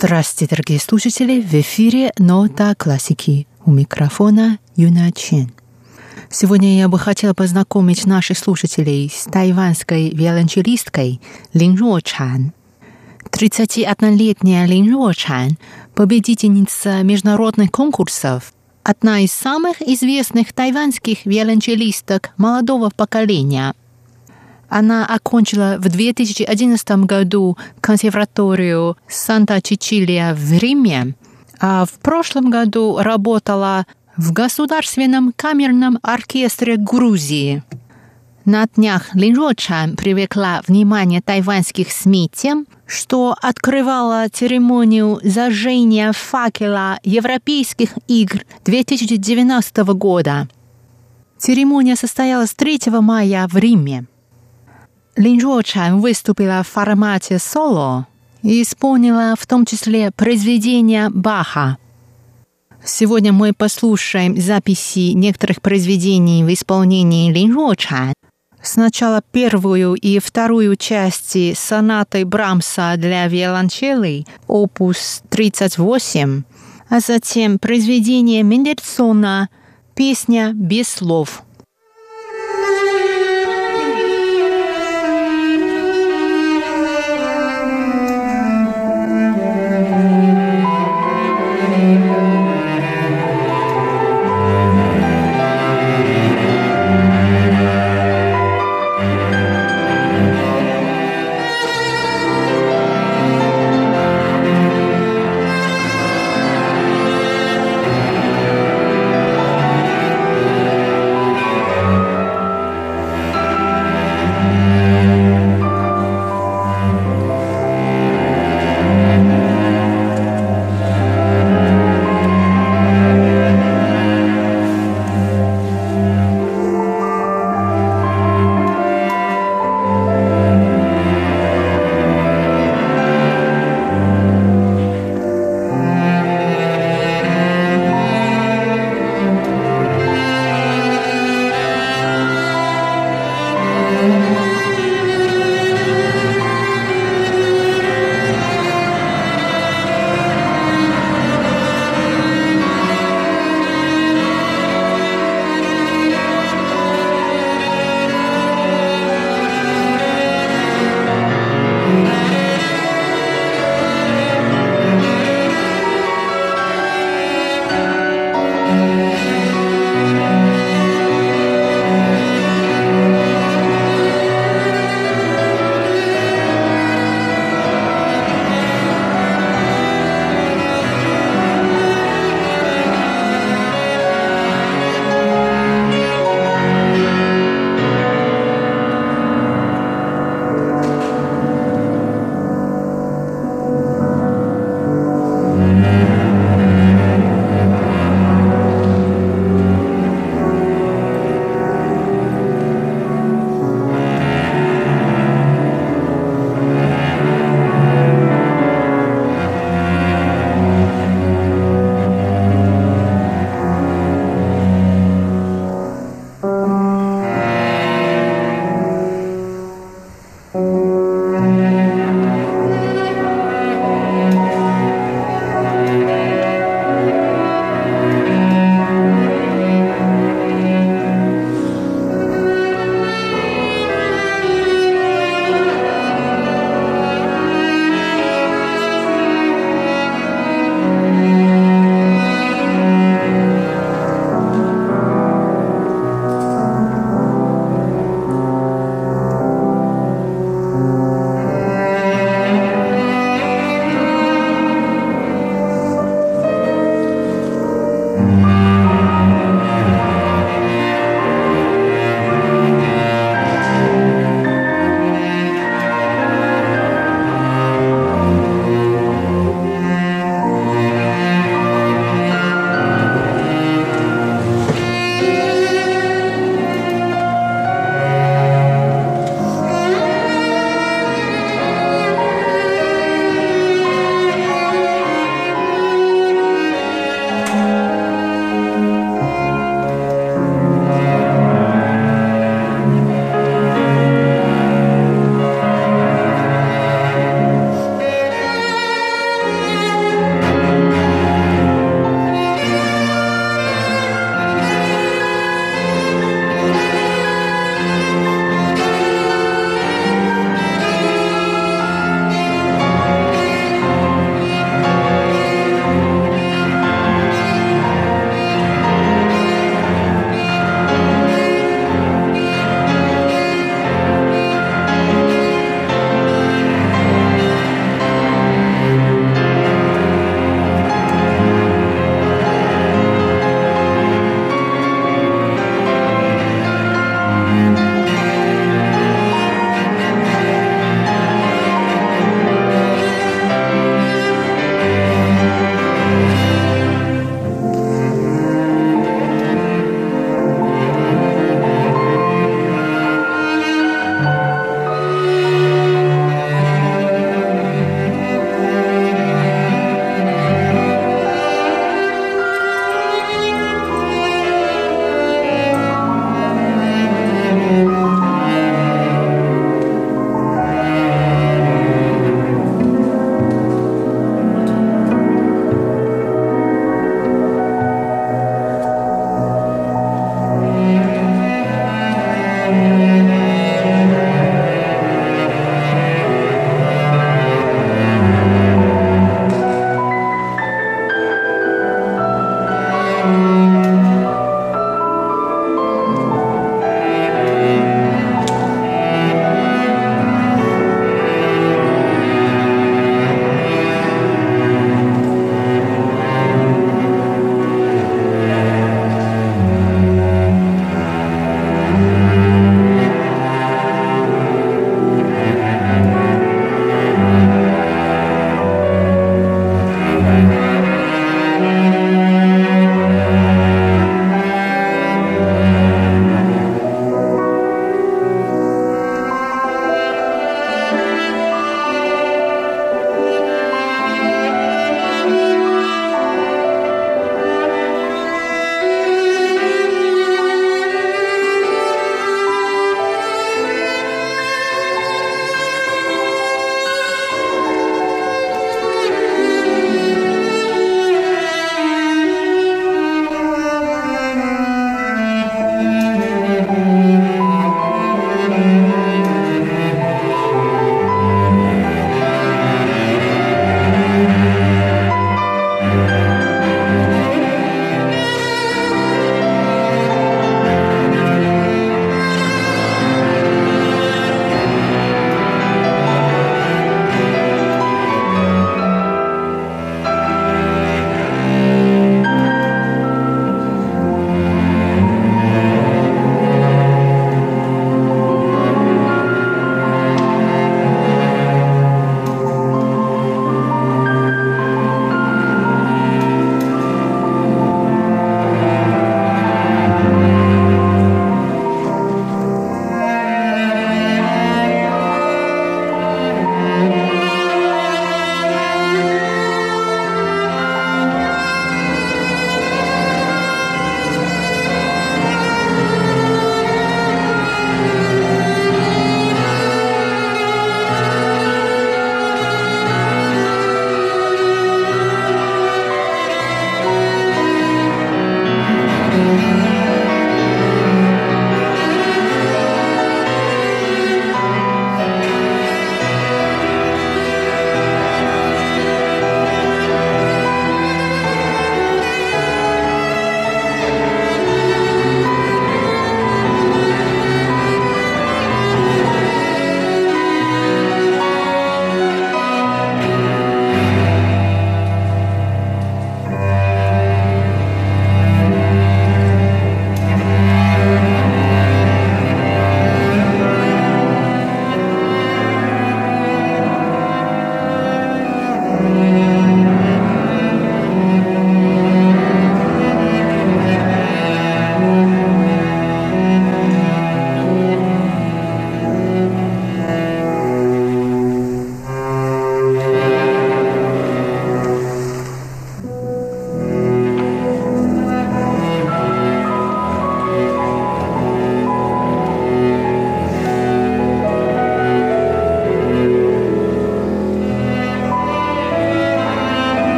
Здравствуйте, дорогие слушатели! В эфире «Нота классики». У микрофона Юна Чен. Сегодня я бы хотела познакомить наших слушателей с тайванской виолончелисткой Лин Руочан. 31-летняя Лин Руочан – победительница международных конкурсов, одна из самых известных тайванских виолончелисток молодого поколения – она окончила в 2011 году консерваторию Санта-Чичилия в Риме, а в прошлом году работала в Государственном камерном оркестре Грузии. На днях Лин Рочан привлекла внимание тайваньских СМИ тем, что открывала церемонию зажжения факела Европейских игр 2019 года. Церемония состоялась 3 мая в Риме. Лин Жуочан выступила в формате соло и исполнила в том числе произведения Баха. Сегодня мы послушаем записи некоторых произведений в исполнении Лин Жуочан. Сначала первую и вторую части сонаты Брамса для виолончели, опус 38, а затем произведение Мендельсона «Песня без слов».